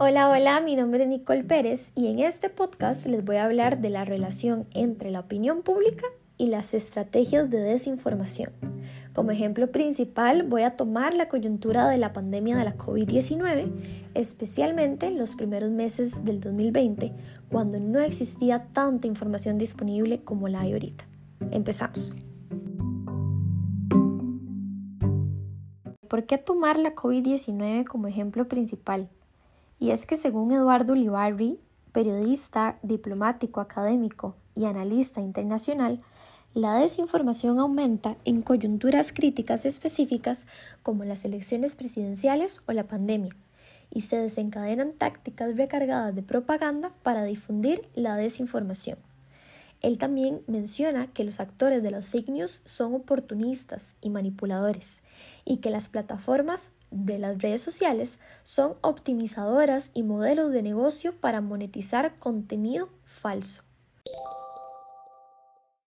Hola, hola, mi nombre es Nicole Pérez y en este podcast les voy a hablar de la relación entre la opinión pública y las estrategias de desinformación. Como ejemplo principal voy a tomar la coyuntura de la pandemia de la COVID-19, especialmente en los primeros meses del 2020, cuando no existía tanta información disponible como la hay ahorita. Empezamos. ¿Por qué tomar la COVID-19 como ejemplo principal? Y es que según Eduardo Ulibarri, periodista, diplomático, académico y analista internacional, la desinformación aumenta en coyunturas críticas específicas como las elecciones presidenciales o la pandemia, y se desencadenan tácticas recargadas de propaganda para difundir la desinformación. Él también menciona que los actores de las fake news son oportunistas y manipuladores y que las plataformas de las redes sociales son optimizadoras y modelos de negocio para monetizar contenido falso.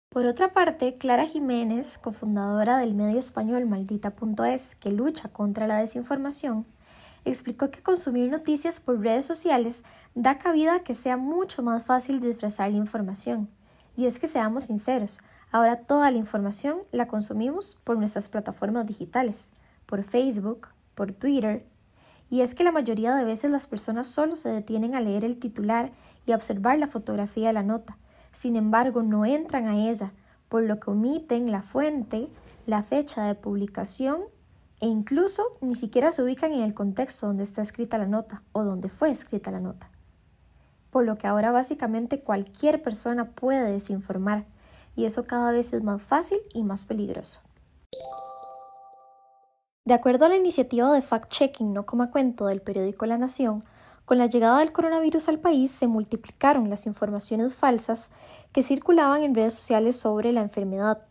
Por otra parte, Clara Jiménez, cofundadora del medio español Maldita.es, que lucha contra la desinformación, explicó que consumir noticias por redes sociales da cabida a que sea mucho más fácil disfrazar la información y es que seamos sinceros, ahora toda la información la consumimos por nuestras plataformas digitales, por Facebook, por Twitter, y es que la mayoría de veces las personas solo se detienen a leer el titular y a observar la fotografía de la nota, sin embargo no entran a ella, por lo que omiten la fuente, la fecha de publicación e incluso ni siquiera se ubican en el contexto donde está escrita la nota o donde fue escrita la nota por lo que ahora básicamente cualquier persona puede desinformar y eso cada vez es más fácil y más peligroso. De acuerdo a la iniciativa de fact-checking no como cuento del periódico La Nación, con la llegada del coronavirus al país se multiplicaron las informaciones falsas que circulaban en redes sociales sobre la enfermedad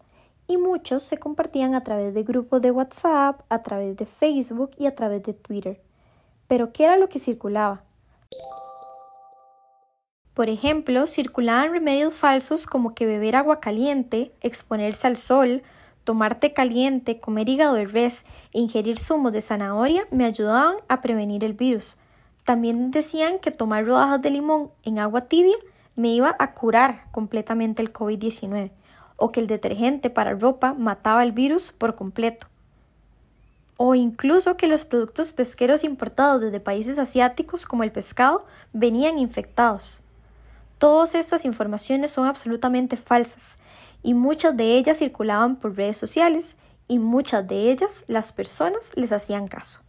y muchos se compartían a través de grupos de WhatsApp, a través de Facebook y a través de Twitter. Pero ¿qué era lo que circulaba? Por ejemplo, circulaban remedios falsos como que beber agua caliente, exponerse al sol, tomar té caliente, comer hígado de res e ingerir zumos de zanahoria me ayudaban a prevenir el virus. También decían que tomar rodajas de limón en agua tibia me iba a curar completamente el COVID-19 o que el detergente para ropa mataba el virus por completo. O incluso que los productos pesqueros importados desde países asiáticos como el pescado venían infectados. Todas estas informaciones son absolutamente falsas y muchas de ellas circulaban por redes sociales y muchas de ellas las personas les hacían caso.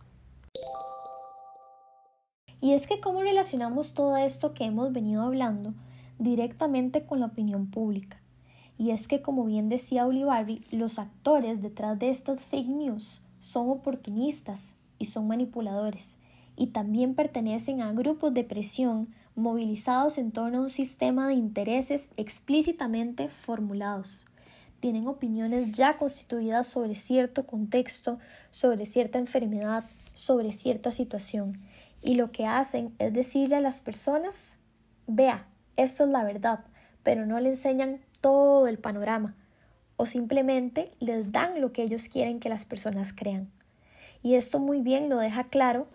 Y es que cómo relacionamos todo esto que hemos venido hablando directamente con la opinión pública. Y es que como bien decía Ulibarri, los actores detrás de estas fake news son oportunistas y son manipuladores y también pertenecen a grupos de presión movilizados en torno a un sistema de intereses explícitamente formulados. Tienen opiniones ya constituidas sobre cierto contexto, sobre cierta enfermedad, sobre cierta situación. Y lo que hacen es decirle a las personas, vea, esto es la verdad, pero no le enseñan todo el panorama o simplemente les dan lo que ellos quieren que las personas crean. Y esto muy bien lo deja claro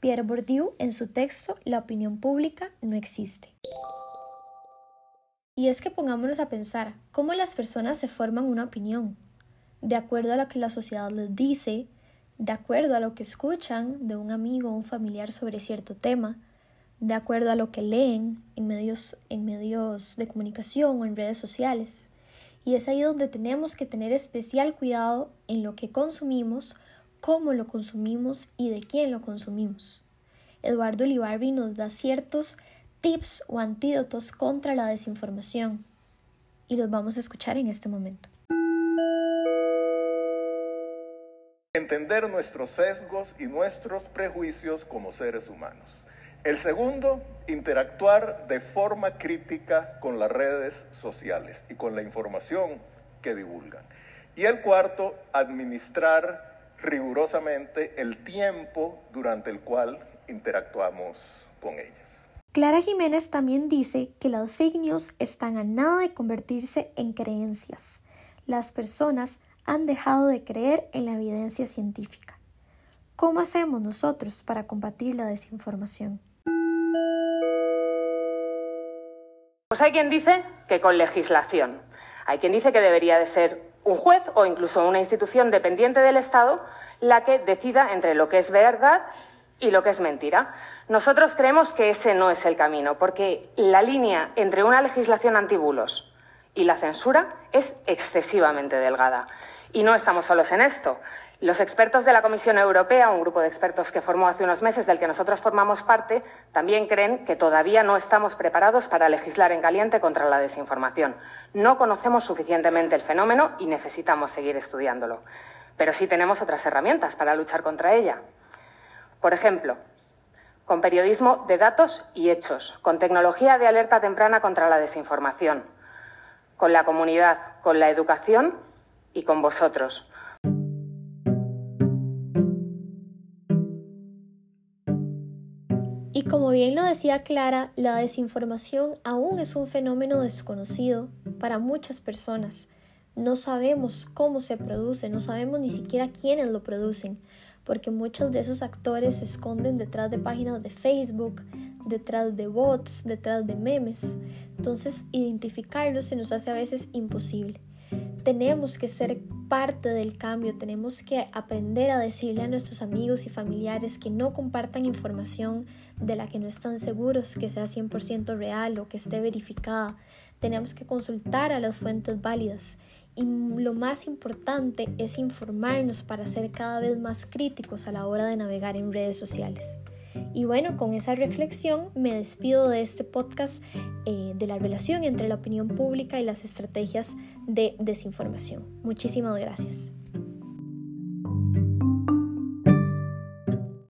Pierre Bourdieu en su texto La opinión pública no existe. Y es que pongámonos a pensar cómo las personas se forman una opinión, de acuerdo a lo que la sociedad les dice, de acuerdo a lo que escuchan de un amigo o un familiar sobre cierto tema, de acuerdo a lo que leen en medios, en medios de comunicación o en redes sociales. Y es ahí donde tenemos que tener especial cuidado en lo que consumimos cómo lo consumimos y de quién lo consumimos. Eduardo Olivarri nos da ciertos tips o antídotos contra la desinformación y los vamos a escuchar en este momento. Entender nuestros sesgos y nuestros prejuicios como seres humanos. El segundo, interactuar de forma crítica con las redes sociales y con la información que divulgan. Y el cuarto, administrar rigurosamente el tiempo durante el cual interactuamos con ellas. Clara Jiménez también dice que las fake news están a nada de convertirse en creencias. Las personas han dejado de creer en la evidencia científica. ¿Cómo hacemos nosotros para combatir la desinformación? Pues hay quien dice que con legislación. Hay quien dice que debería de ser un juez o incluso una institución dependiente del Estado la que decida entre lo que es verdad y lo que es mentira. Nosotros creemos que ese no es el camino, porque la línea entre una legislación antibulos y la censura es excesivamente delgada. Y no estamos solos en esto. Los expertos de la Comisión Europea, un grupo de expertos que formó hace unos meses del que nosotros formamos parte, también creen que todavía no estamos preparados para legislar en caliente contra la desinformación. No conocemos suficientemente el fenómeno y necesitamos seguir estudiándolo. Pero sí tenemos otras herramientas para luchar contra ella. Por ejemplo, con periodismo de datos y hechos, con tecnología de alerta temprana contra la desinformación, con la comunidad, con la educación y con vosotros como bien lo decía Clara, la desinformación aún es un fenómeno desconocido para muchas personas. No sabemos cómo se produce, no sabemos ni siquiera quiénes lo producen, porque muchos de esos actores se esconden detrás de páginas de Facebook, detrás de bots, detrás de memes. Entonces, identificarlos se nos hace a veces imposible. Tenemos que ser parte del cambio, tenemos que aprender a decirle a nuestros amigos y familiares que no compartan información de la que no están seguros que sea 100% real o que esté verificada. Tenemos que consultar a las fuentes válidas y lo más importante es informarnos para ser cada vez más críticos a la hora de navegar en redes sociales. Y bueno, con esa reflexión me despido de este podcast eh, de la relación entre la opinión pública y las estrategias de desinformación. Muchísimas gracias.